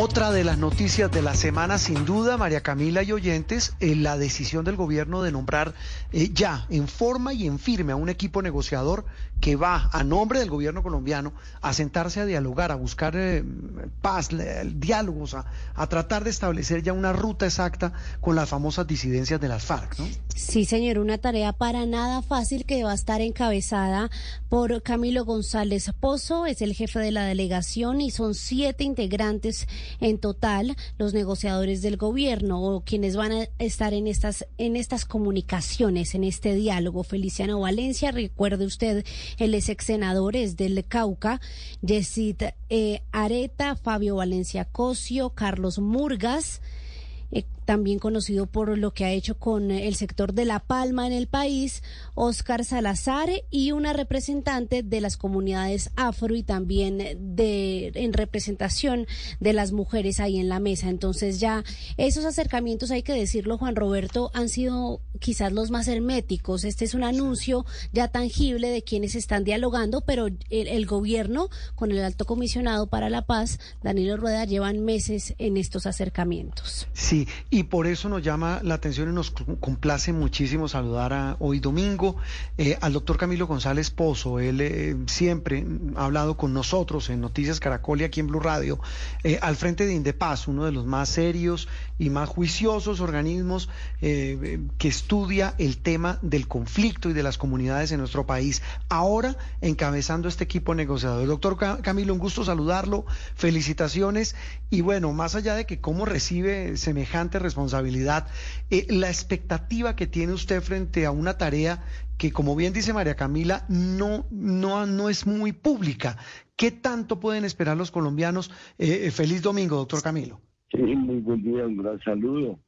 Otra de las noticias de la semana, sin duda, María Camila y oyentes, eh, la decisión del gobierno de nombrar eh, ya en forma y en firme a un equipo negociador que va a nombre del gobierno colombiano a sentarse a dialogar, a buscar eh, paz, diálogos, a, a, tratar de establecer ya una ruta exacta con las famosas disidencias de las FARC. ¿no? Sí, señor, una tarea para nada fácil que va a estar encabezada por Camilo González Pozo, es el jefe de la delegación y son siete integrantes en total los negociadores del gobierno o quienes van a estar en estas en estas comunicaciones, en este diálogo. Feliciano Valencia, recuerde usted, el ex senador es del Cauca, Yesid eh, Areta, Fabio Valencia Cosio, Carlos Murgas, eh, también conocido por lo que ha hecho con el sector de La Palma en el país, Oscar Salazar y una representante de las comunidades afro y también de en representación de las mujeres ahí en la mesa. Entonces ya esos acercamientos, hay que decirlo, Juan Roberto, han sido quizás los más herméticos. Este es un anuncio ya tangible de quienes están dialogando, pero el, el gobierno con el alto comisionado para la paz, Danilo Rueda, llevan meses en estos acercamientos. Sí, y por eso nos llama la atención y nos complace muchísimo saludar a, hoy domingo eh, al doctor Camilo González Pozo. Él eh, siempre ha hablado con nosotros en Noticias Caracol y aquí en Blue Radio, eh, al frente de Indepaz, uno de los más serios y más juiciosos organismos que estudia el tema del conflicto y de las comunidades en nuestro país. Ahora encabezando este equipo negociador. Doctor Camilo, un gusto saludarlo, felicitaciones y bueno, más allá de que cómo recibe semejante responsabilidad, eh, la expectativa que tiene usted frente a una tarea que, como bien dice María Camila, no, no, no es muy pública. ¿Qué tanto pueden esperar los colombianos? Eh, eh feliz domingo, doctor Camilo. Sí, muy buen día, un gran saludo.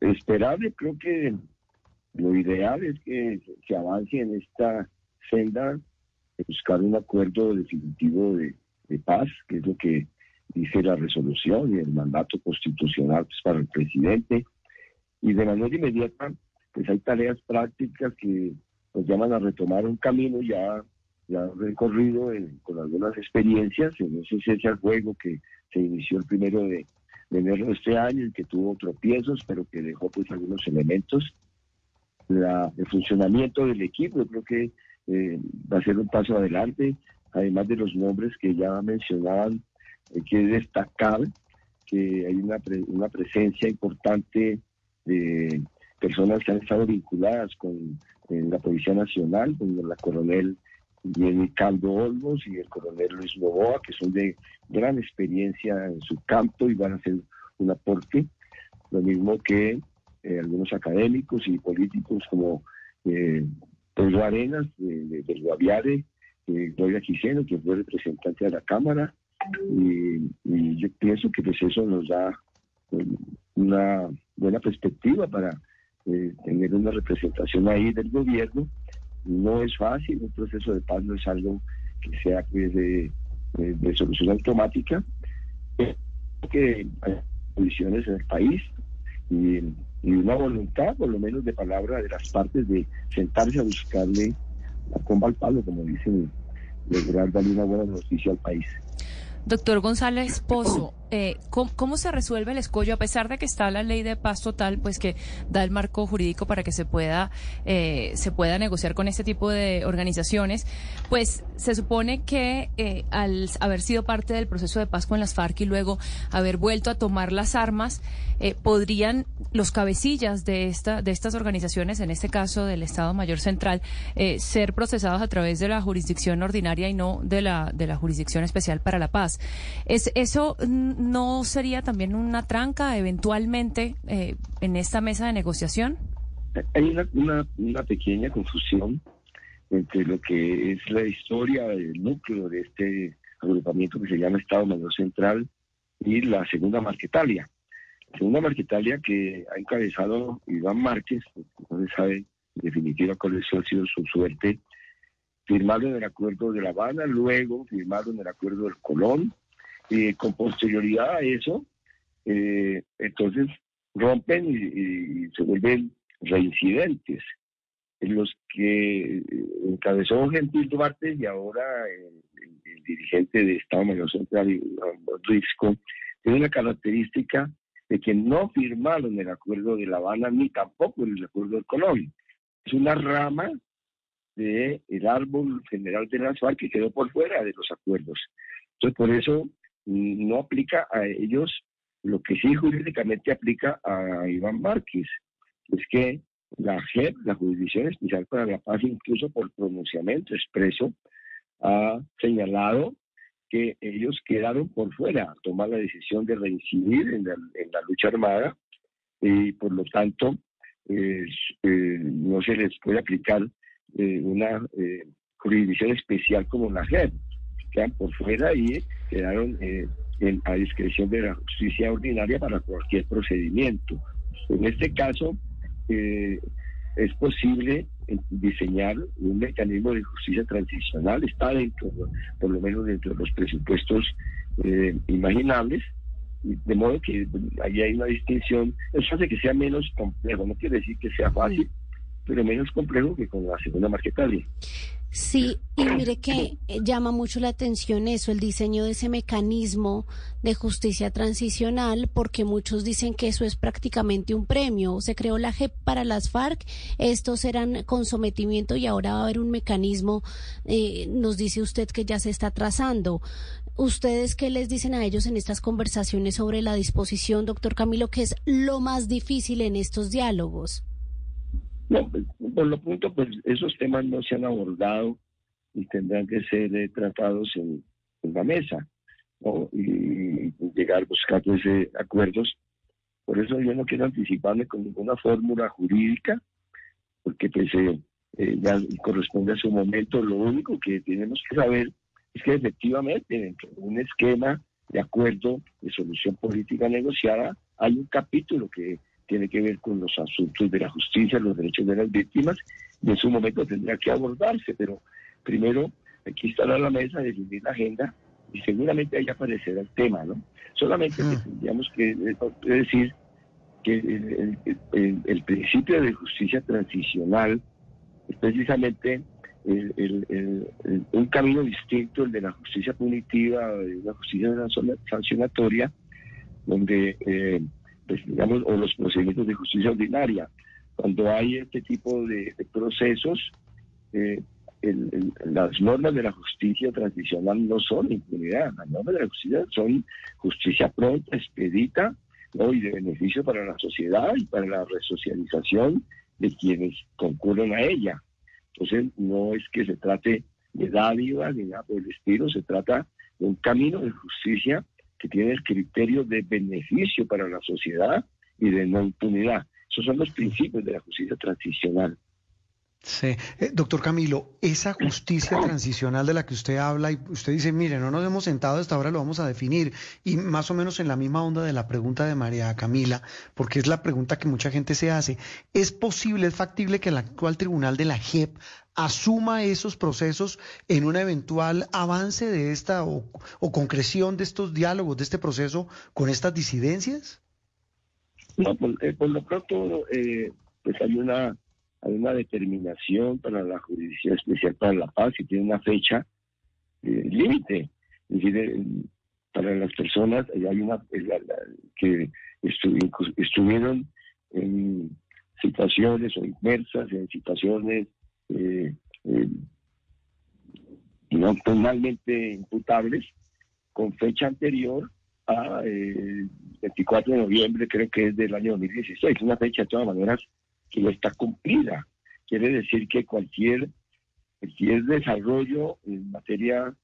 Esperable, creo que lo ideal es que se avance en esta senda buscar un acuerdo definitivo de, de paz, que es lo que dice la resolución y el mandato constitucional pues, para el presidente. Y de manera inmediata, pues hay tareas prácticas que nos llaman a retomar un camino ya, ya recorrido con algunas experiencias en ese juego que se inició el primero de, enero de este año y que tuvo tropiezos, pero que dejó pues algunos elementos. La, el funcionamiento del equipo, yo creo que eh, va a ser un paso adelante, además de los nombres que ya mencionaban hay que destacar que hay una, una presencia importante de personas que han estado vinculadas con la Policía Nacional, con la coronel Jenny Caldo Olmos y el coronel Luis Novoa, que son de gran experiencia en su campo y van a hacer un aporte, lo mismo que eh, algunos académicos y políticos como eh, Pedro Arenas de, del Guaviare, eh, Gloria Quiseno, que fue representante de la Cámara, y, yo pienso que pues eso nos da pues, una buena perspectiva para eh, tener una representación ahí del gobierno. No es fácil, un proceso de paz no es algo que sea pues, de, solución automática, que hay condiciones en el país y, y, una voluntad, por lo menos de palabra de las partes, de sentarse a buscarle la comba al palo, como dicen, lograr darle una buena noticia al país. Doctor González Pozo, eh, ¿cómo, se resuelve el escollo a pesar de que está la ley de paz total, pues que da el marco jurídico para que se pueda eh, se pueda negociar con este tipo de organizaciones? Pues se supone que eh, al haber sido parte del proceso de paz con las FARC y luego haber vuelto a tomar las armas, podrían los cabecillas de esta de estas organizaciones, en este caso del Estado Mayor Central, ser procesados a través de la jurisdicción ordinaria y no de la de la jurisdicción especial para la paz. Es eso no sería también una tranca eventualmente eh, en esta mesa de negociación? Hay una, una, pequeña confusión entre lo que es la historia del núcleo de este agrupamiento que se llama Estado Mayor Central y la segunda Marquetalia. Segunda Marquetalia que ha encabezado Iván Márquez, no se sabe en definitiva cuál ha sido su suerte, firmaron el acuerdo de La Habana, luego firmaron el acuerdo del Colón, y con posterioridad a eso, eh, entonces rompen y, se vuelven reincidentes. En los que eh, encabezó Gentil Duarte y ahora el, dirigente de Estado Mayor Central, Risco, tiene la característica de que no firmaron el acuerdo de La Habana ni tampoco el acuerdo de Colombia. Es una rama del el árbol general de las FARC que quedó por fuera de los acuerdos. Entonces, por eso mm, no aplica a ellos lo que sí jurídicamente aplica a Iván Márquez, es que la JEP, la Jurisdicción Especial para la Paz, incluso por pronunciamiento expreso, ha señalado que ellos quedaron por fuera, tomar la decisión de reincidir en la, lucha armada y por lo tanto eh, no se les puede aplicar eh, una eh, jurisdicción especial como la JEP. Quedan por fuera y quedaron a discreción de la justicia ordinaria para cualquier procedimiento. En este caso, es posible diseñar un mecanismo de justicia transicional, está dentro, por lo menos dentro de los presupuestos eh, imaginables, de modo que ahí hay una distinción, eso hace que sea menos complejo, no quiere decir que sea fácil, pero menos complejo que con la segunda marquetaria. Sí, y mire que eh, llama mucho la atención eso, el diseño de ese mecanismo de justicia transicional, porque muchos dicen que eso es prácticamente un premio. Se creó la JEP para las FARC, estos eran con sometimiento y ahora va a haber un mecanismo, eh, nos dice usted que ya se está trazando. ¿Ustedes qué les dicen a ellos en estas conversaciones sobre la disposición, doctor Camilo, que es lo más difícil en estos diálogos? No, por lo pronto, pues esos temas no se han abordado y tendrán que ser eh, tratados en, la mesa y, llegar pues, eh, acuerdos. Por eso yo no quiero anticiparme con ninguna fórmula jurídica, porque pues eh, ya corresponde a su momento. Lo único que tenemos que saber es que efectivamente dentro de un esquema de acuerdo de solución política negociada hay un capítulo que tiene que ver con los asuntos de la justicia, los derechos de las víctimas, y en su momento tendrá que abordarse, pero primero hay que instalar la mesa, definir la agenda, y seguramente ahí aparecerá el tema, ¿no? Solamente ah. tendríamos que eh, decir que el, principio de justicia transicional es precisamente un camino distinto, el de la justicia punitiva, de la justicia sancionatoria, donde eh, pues, digamos, o los procedimientos de justicia ordinaria. Cuando hay este tipo de, procesos, eh, las normas de la justicia transicional no son impunidad, las normas de la justicia son justicia pronta, expedita y de beneficio para la sociedad y para la resocialización de quienes concurren a ella. Entonces, no es que se trate de dádiva ni nada por el estilo, se trata de un camino de justicia que tiene el criterio de beneficio para la sociedad y de no impunidad. Esos son los principios de la justicia transicional. Sí, eh, doctor Camilo, esa justicia transicional de la que usted habla y usted dice, mire, no nos hemos sentado hasta ahora, lo vamos a definir, y más o menos en la misma onda de la pregunta de María Camila, porque es la pregunta que mucha gente se hace, ¿es posible, es factible que el actual tribunal de la JEP asuma esos procesos en un eventual avance de esta o, concreción de estos diálogos, de este proceso con estas disidencias? No, por, eh, lo pronto, eh, pues hay una hay una determinación para la Jurisdicción Especial para la Paz y tiene una fecha eh, límite. Eh, para las personas, hay una que estuvieron en situaciones o inmersas en situaciones eh, no penalmente imputables con fecha anterior a 24 de noviembre, creo que es del año 2016, una fecha de todas maneras que ya está cumplida. Quiere decir que cualquier, cualquier desarrollo en materia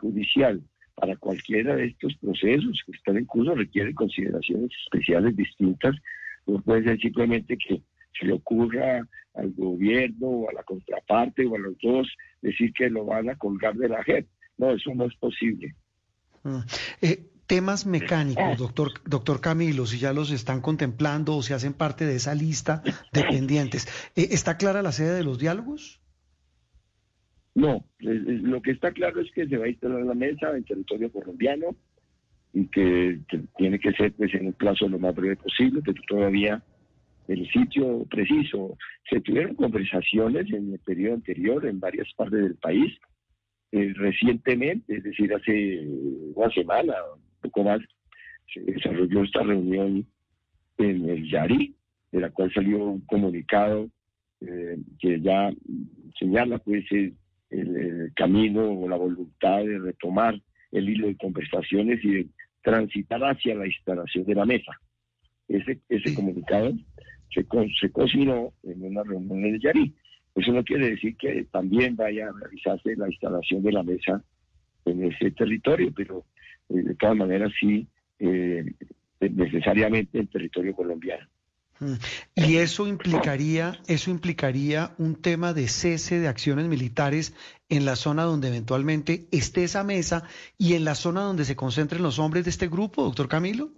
judicial para cualquiera de estos procesos que están en curso requiere consideraciones especiales distintas. No puede ser simplemente que se le ocurra al gobierno o a la contraparte o a los dos decir que lo van a colgar de la JEP. No, eso no es posible. Mm. Eh, temas mecánicos, doctor, doctor Camilo, si ya los están contemplando o si hacen parte de esa lista de pendientes. Eh, ¿Está clara la sede de los diálogos? No, lo que está claro es que se va a instalar la mesa en territorio colombiano y que, tiene que ser pues, en un plazo lo más breve posible, pero todavía el sitio preciso. Se tuvieron conversaciones en el periodo anterior en varias partes del país, eh, recientemente, es decir, hace una semana, poco más, se desarrolló esta reunión en el Yari, de la cual salió un comunicado eh, que ya señala pues el, camino o la voluntad de retomar el hilo de conversaciones y de transitar hacia la instalación de la mesa. Ese, ese comunicado se, se cocinó en una reunión en el Yari. Eso no quiere decir que también vaya a realizarse la instalación de la mesa en ese territorio, pero de todas maneras sí eh, necesariamente en territorio colombiano. Mm. Y eso implicaría, eso implicaría un tema de cese de acciones militares en la zona donde eventualmente esté esa mesa y en la zona donde se concentren los hombres de este grupo, doctor Camilo.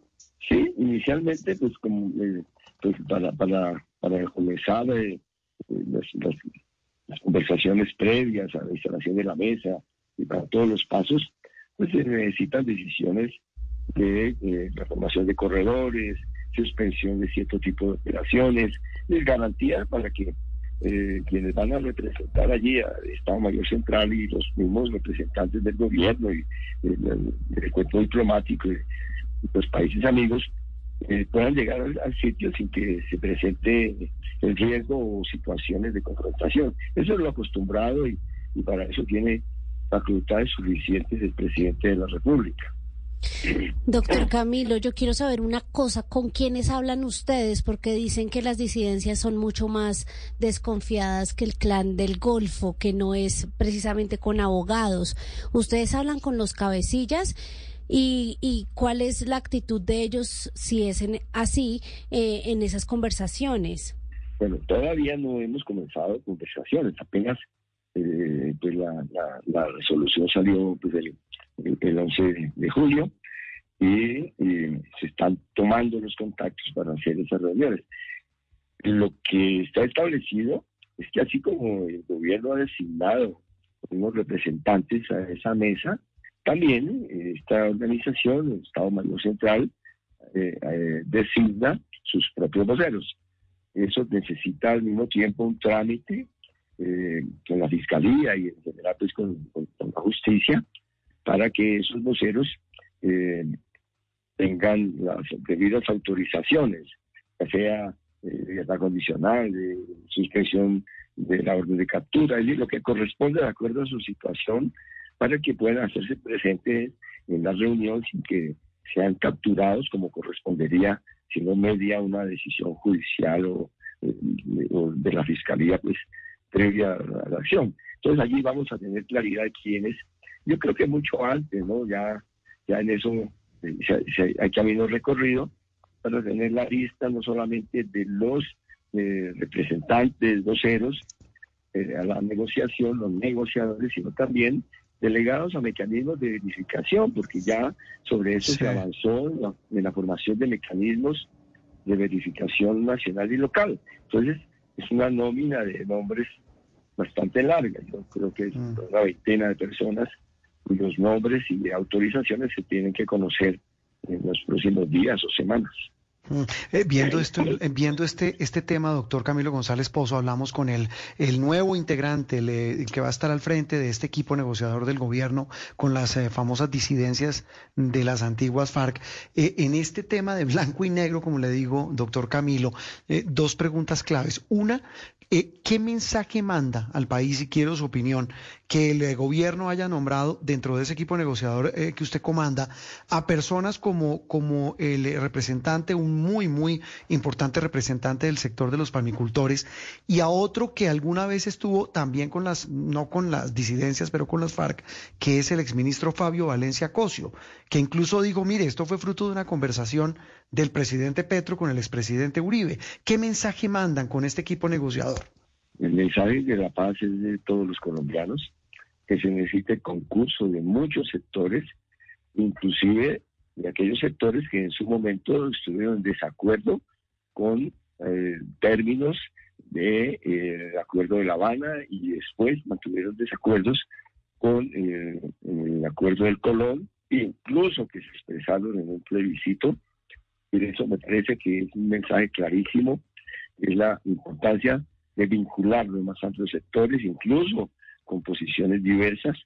Sí, inicialmente, pues como eh, pues para, para, para comenzar eh, las, las, conversaciones previas a la instalación de la mesa y para todos los pasos, pues se necesitan decisiones de eh, de corredores, suspensión de cierto tipo de operaciones, es garantía para que eh, quienes van a representar allí al Estado Mayor Central y los mismos representantes del gobierno y el, cuerpo diplomático y los países amigos eh, puedan llegar al, sitio sin que se presente el riesgo o situaciones de confrontación. Eso es lo acostumbrado y, y para eso tiene facultades suficientes el presidente de la República. Doctor Camilo, yo quiero saber una cosa, ¿con quiénes hablan ustedes? Porque dicen que las disidencias son mucho más desconfiadas que el clan del Golfo, que no es precisamente con abogados. ¿Ustedes hablan con los cabecillas? ¿Y, cuál es la actitud de ellos, si es así, eh, en esas conversaciones? Bueno, todavía no hemos comenzado conversaciones, apenas eh, pues la, resolución salió pues, el, el 11 de, julio y, se están tomando los contactos para hacer esas reuniones. Lo que está establecido es que así como el gobierno ha designado unos representantes a esa mesa, también eh, esta organización, el Estado Mayor Central, eh, eh, designa sus propios voceros. Eso necesita al mismo tiempo un trámite con la Fiscalía y en general pues, con la justicia para que esos voceros eh, tengan las debidas autorizaciones, ya sea eh, la condicional, de suspensión de la orden de captura, decir, lo que corresponde de acuerdo a su situación, para que puedan hacerse presentes en la reunión sin que sean capturados como correspondería si no media una decisión judicial o, eh, de la fiscalía pues previa a la acción. Entonces allí vamos a tener claridad de quiénes yo creo que mucho antes, ¿no? Ya, ya en eso eh, hay camino recorrido para tener la lista no solamente de los eh, representantes, voceros eh, a la negociación, los negociadores, sino también delegados a mecanismos de verificación, porque ya sobre eso se avanzó en la, formación de mecanismos de verificación nacional y local. Entonces, es una nómina de nombres bastante larga. Yo creo que es mm. una veintena de personas los nombres y autorizaciones se tienen que conocer en los próximos días o semanas. Mm, eh, viendo esto, eh, viendo este este tema, doctor Camilo González Pozo, hablamos con el el nuevo integrante el, que va a estar al frente de este equipo negociador del gobierno con las eh, famosas disidencias de las antiguas FARC. en este tema de blanco y negro, como le digo, doctor Camilo, dos preguntas claves. Una, eh, ¿Qué mensaje manda al país, y quiero su opinión, que el gobierno haya nombrado dentro de ese equipo negociador eh, que usted comanda a personas como, como el representante, un muy, muy importante representante del sector de los palmicultores, y a otro que alguna vez estuvo también con las, no con las disidencias, pero con las FARC, que es el exministro Fabio Valencia Cosio, que incluso dijo, mire, esto fue fruto de una conversación del presidente Petro con el expresidente Uribe. ¿Qué mensaje mandan con este equipo negociador? El mensaje de la paz es de todos los colombianos, que se necesite concurso de muchos sectores, inclusive de aquellos sectores que en su momento estuvieron en desacuerdo con eh, términos del de, eh, acuerdo de La Habana y después mantuvieron desacuerdos con eh, el acuerdo del Colón, incluso que se expresaron en un plebiscito. Y eso me parece que es un mensaje clarísimo, es la importancia de vincular los más amplios sectores, incluso con posiciones diversas,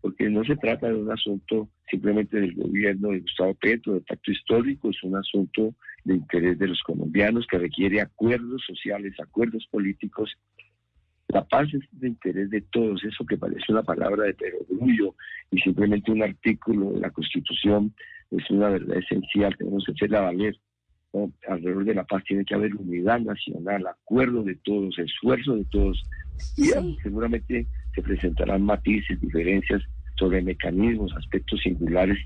porque no se trata de un asunto simplemente del gobierno de Gustavo Petro, de pacto histórico, es un asunto de interés de los colombianos que requiere acuerdos sociales, acuerdos políticos. La paz es de interés de todos, eso que parece una palabra de perogrullo y simplemente un artículo de la Constitución es una verdad esencial, tenemos que hacerla valer. Alrededor de la paz tiene que haber unidad nacional, acuerdo de todos, esfuerzo de todos. Y seguramente se presentarán matices, diferencias sobre mecanismos, aspectos singulares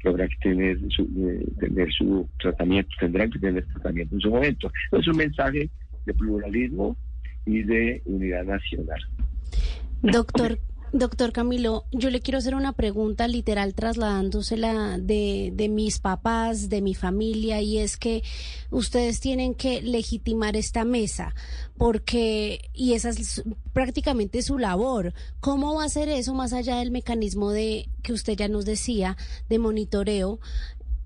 que habrá que tener su, eh, tener su tratamiento, tendrán que tener tratamiento en su momento. Es un mensaje de pluralismo y de unidad nacional. Doctor, Doctor Camilo, yo le quiero hacer una pregunta literal trasladándosela de, de mis papás, de mi familia, y es que ustedes tienen que legitimar esta mesa, porque, y esa es prácticamente su labor. ¿Cómo va a ser eso más allá del mecanismo de que usted ya nos decía, de monitoreo?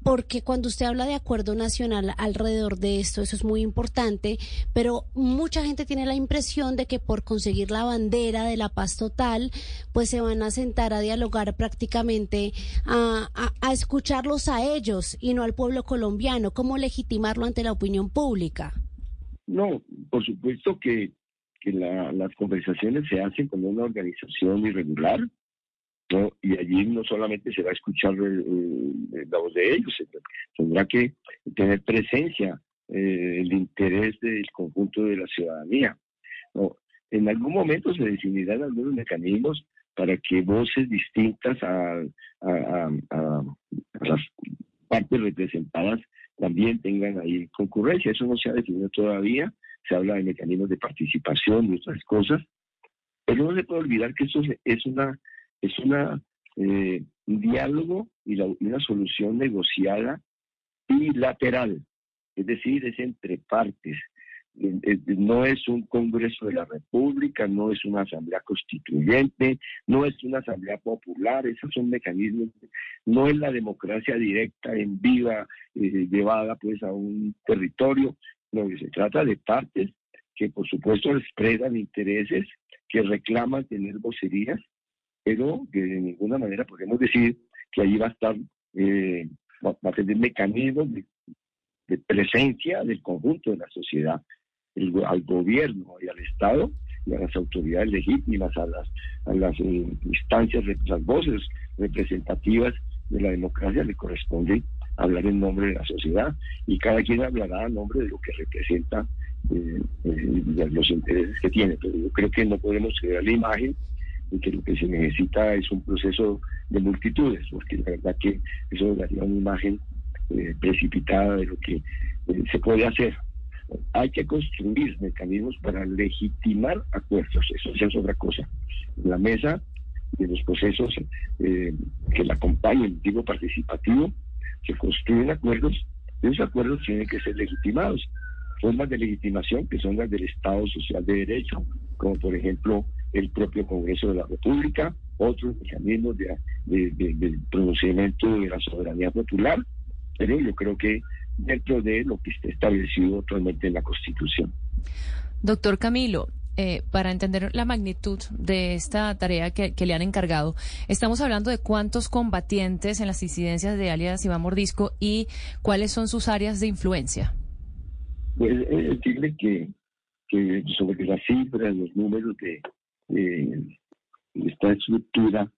Porque cuando usted habla de acuerdo nacional alrededor de esto, eso es muy importante, pero mucha gente tiene la impresión de que por conseguir la bandera de la paz total, pues se van a sentar a dialogar prácticamente, a, a, escucharlos a ellos y no al pueblo colombiano. ¿Cómo legitimarlo ante la opinión pública? No, por supuesto que, que las conversaciones se hacen con una organización irregular, y allí no solamente se va a escuchar la voz de ellos, tendrá que tener presencia eh, el interés del conjunto de la ciudadanía. En algún momento se definirán algunos mecanismos para que voces distintas a, las partes representadas también tengan ahí concurrencia. Eso no se ha definido todavía. Se habla de mecanismos de participación y otras cosas. Pero no se puede olvidar que eso es una es una, eh, un diálogo y una solución negociada bilateral, es decir, es entre partes. No es un Congreso de la República, no es una Asamblea Constituyente, no es una Asamblea Popular, esos son mecanismos, no es la democracia directa en viva eh, llevada pues a un territorio, no, se trata de partes que por supuesto expresan intereses, que reclaman tener vocerías pero que de ninguna manera podemos decir que ahí va a estar, eh, va, a tener mecanismos de, presencia del conjunto de la sociedad, al gobierno y al Estado y a las autoridades legítimas, a las, a las eh, instancias, las voces representativas de la democracia le corresponde hablar en nombre de la sociedad y cada quien hablará en nombre de lo que representa eh, eh los intereses que tiene. Pero yo creo que no podemos crear la imagen y que lo que se necesita es un proceso de multitudes, porque la verdad que eso daría una imagen eh, precipitada de lo que eh, se puede hacer. Hay que construir mecanismos para legitimar acuerdos, eso ya es otra cosa. La mesa de los procesos eh, que la acompañen, tipo participativo, se construyen acuerdos y esos acuerdos tienen que ser legitimados. Formas de legitimación que son las del Estado Social de Derecho, como por ejemplo el propio Congreso de la República, otros mecanismos de, de, pronunciamiento de la soberanía popular, pero yo creo que dentro de lo que está establecido actualmente en la Constitución. Doctor Camilo, eh, para entender la magnitud de esta tarea que, le han encargado, estamos hablando de cuántos combatientes en las incidencias de alias Iván Mordisco y cuáles son sus áreas de influencia. Pues decirle que, que sobre las cifras, los números de, eh, esta estructura,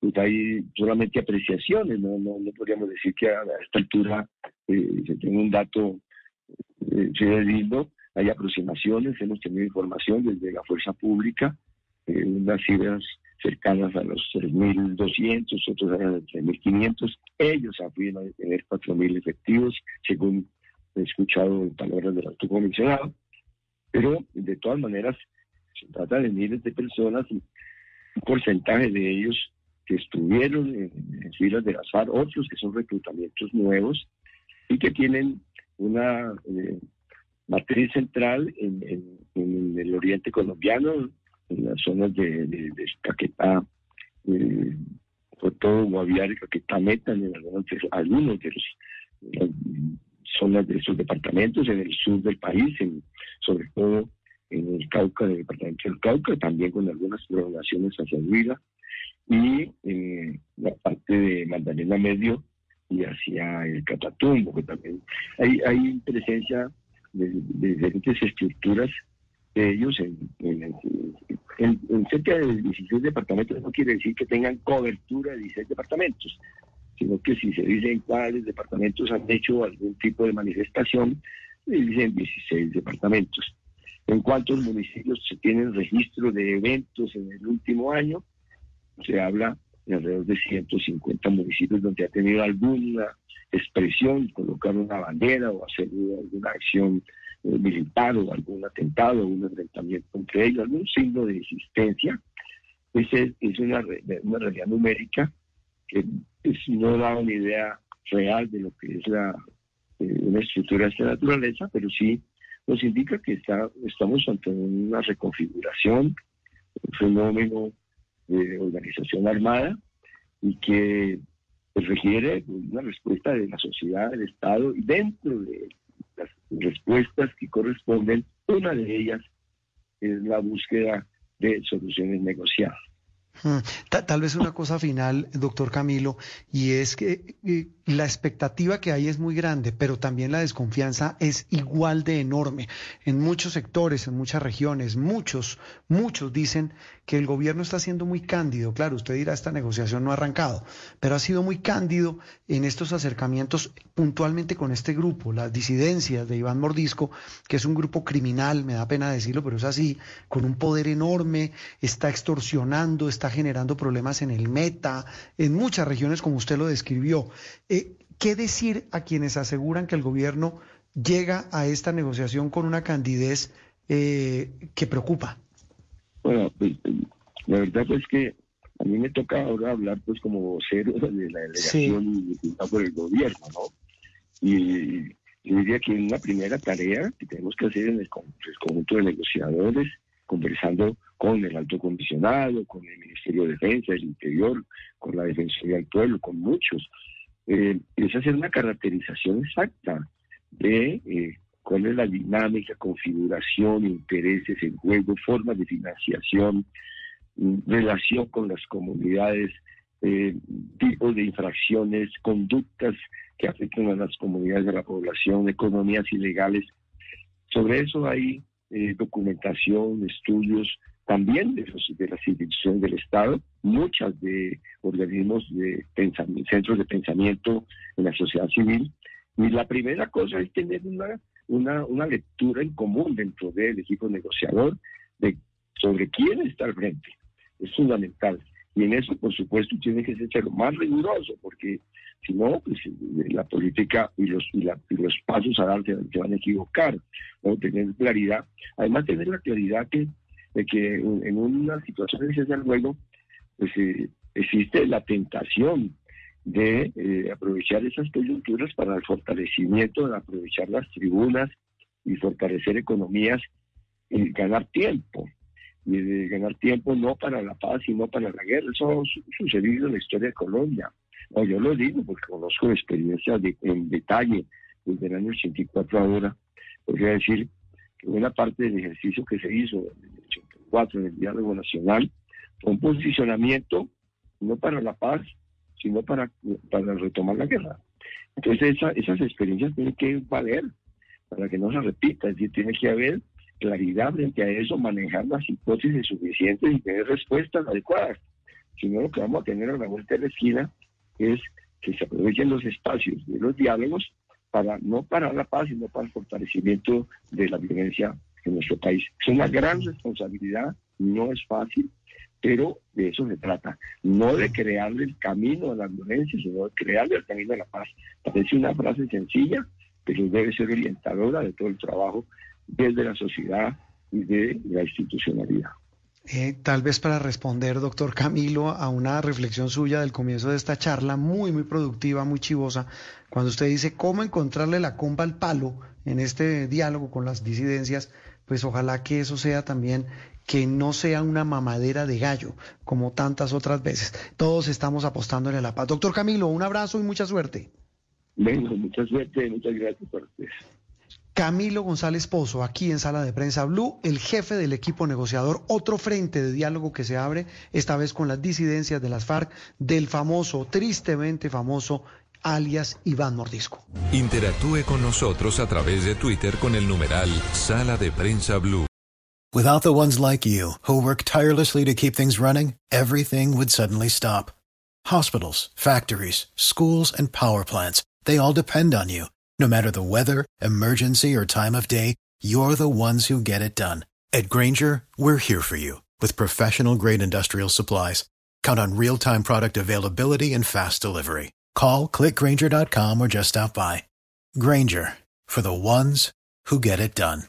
pues hay solamente apreciaciones, no, no, no podríamos decir que a, esta altura eh, se tenga un dato eh, lindo, hay aproximaciones, hemos tenido información desde la fuerza pública, eh, unas cifras cercanas a los 3.200, otros a los 3.500, ellos afirman tener 4.000 efectivos, según he escuchado en palabras del alto comisionado, pero de todas maneras se trata de miles de personas, un porcentaje de ellos que estuvieron en, filas de las FARC, otros que son reclutamientos nuevos y que tienen una eh, matriz central en, el oriente colombiano, en las zonas de, de, Caquetá, eh, todo Guaviare, Caquetá, Meta, en algunos de, algunos de los zonas de esos departamentos, en el sur del país, en, sobre todo en el Cauca, del departamento del Cauca, también con algunas programaciones hacia Huila. y en la parte de Magdalena Medio y hacia el Catatumbo, que también hay, hay presencia de, diferentes estructuras de ellos en, en, cerca de 16 departamentos. No quiere decir que tengan cobertura de 16 departamentos, sino que si se dicen cuáles departamentos han hecho algún tipo de manifestación, dicen 16 departamentos. En cuántos municipios se tienen registro de eventos en el último año, se habla de alrededor de 150 municipios donde ha tenido alguna expresión, colocar una bandera o hacer alguna acción eh, militar o algún atentado o un enfrentamiento entre ellos, algún signo de existencia. Esa es, una, realidad numérica que no da una idea real de lo que es la, eh, una estructura de esta naturaleza, pero sí nos indica que está, estamos ante una reconfiguración, un fenómeno de organización armada y que pues, requiere una respuesta de la sociedad, del Estado, y dentro de las respuestas que corresponden, una de ellas es la búsqueda de soluciones negociadas. Hmm. Tal, vez una cosa final, doctor Camilo, y es que eh, la expectativa que hay es muy grande, pero también la desconfianza es igual de enorme. En muchos sectores, en muchas regiones, muchos, muchos dicen que el gobierno está siendo muy cándido. Claro, usted dirá, esta negociación no ha arrancado, pero ha sido muy cándido en estos acercamientos puntualmente con este grupo, las disidencias de Iván Mordisco, que es un grupo criminal, me da pena decirlo, pero es así, con un poder enorme, está extorsionando, está generando problemas en el meta, en muchas regiones como usted lo describió. Eh, ¿Qué decir a quienes aseguran que el gobierno llega a esta negociación con una candidez eh, que preocupa? Bueno, pues, la verdad es que a mí me toca ahora hablar pues como vocero de la delegación por el gobierno, ¿no? Y yo diría que una primera tarea que tenemos que hacer en el, conjunto de negociadores, conversando con el alto comisionado, con el Ministerio de Defensa, del Interior, con la Defensoría del Pueblo, con muchos, eh, es hacer una caracterización exacta de eh, cuál es la dinámica, configuración, intereses en juego, formas de financiación, mm, relación con las comunidades, eh, tipos de infracciones, conductas que afectan a las comunidades de la población, economías ilegales. Sobre eso hay eh, documentación, estudios, también de, de las instituciones del Estado, muchas de organismos de pensamiento, centros de pensamiento en la sociedad civil. Y la primera cosa es tener una, una, una lectura en común dentro del equipo negociador de sobre quién está al frente. Es fundamental. Y en eso, por supuesto, tiene que ser lo más riguroso, porque si no, pues, la política y los, y, los pasos a dar se, van a equivocar. Tener claridad. Además, tener la claridad que de que en una situación de luego, pues eh, existe la tentación de eh, aprovechar esas coyunturas para el fortalecimiento, de aprovechar las tribunas y fortalecer economías y ganar tiempo. Y de ganar tiempo no para la paz, sino para la guerra. Eso ha sucedido en la historia de Colombia. No, yo lo digo porque conozco experiencias de, en detalle desde el año 84 ahora. Podría decir que buena parte del ejercicio que se hizo en el diálogo nacional, fue un posicionamiento no para la paz, sino para, para retomar la guerra. Entonces esas experiencias tienen que valer para que no se repita, es decir, tiene que haber claridad frente a eso, manejar las hipótesis suficientes y tener respuestas adecuadas. Si no, lo que vamos a tener a la vuelta de la esquina es que se aprovechen los espacios de los diálogos para no para la paz, sino para el fortalecimiento de la violencia en nuestro país. Es una gran responsabilidad, no es fácil, pero de eso se trata. No de crearle el camino a la violencia, sino de crearle el camino a la paz. Parece una frase sencilla, pero debe ser orientadora de todo el trabajo desde la sociedad y de la institucionalidad. Eh, tal vez para responder, doctor Camilo, a una reflexión suya del comienzo de esta charla, muy, muy productiva, muy chivosa, cuando usted dice cómo encontrarle la comba al palo en este diálogo con las disidencias, pues ojalá que eso sea también que no sea una mamadera de gallo, como tantas otras veces. Todos estamos apostándole a la paz. Doctor Camilo, un abrazo y mucha suerte. Venga, mucha suerte, muchas gracias por ustedes. Camilo González Pozo, aquí en Sala de Prensa Blue, el jefe del equipo negociador, otro frente de diálogo que se abre, esta vez con las disidencias de las FARC, del famoso, tristemente famoso, alias Iván Mordisco. Interactúe con nosotros a través de Twitter con el numeral Sala de Prensa Blue. Without the ones like you, who work tirelessly to keep things running, everything would suddenly stop. Hospitals, factories, schools, and power plants, they all depend on you. No matter the weather, emergency, or time of day, you're the ones who get it done. At Granger, we're here for you with professional grade industrial supplies. Count on real time product availability and fast delivery. Call clickgranger.com or just stop by. Granger for the ones who get it done.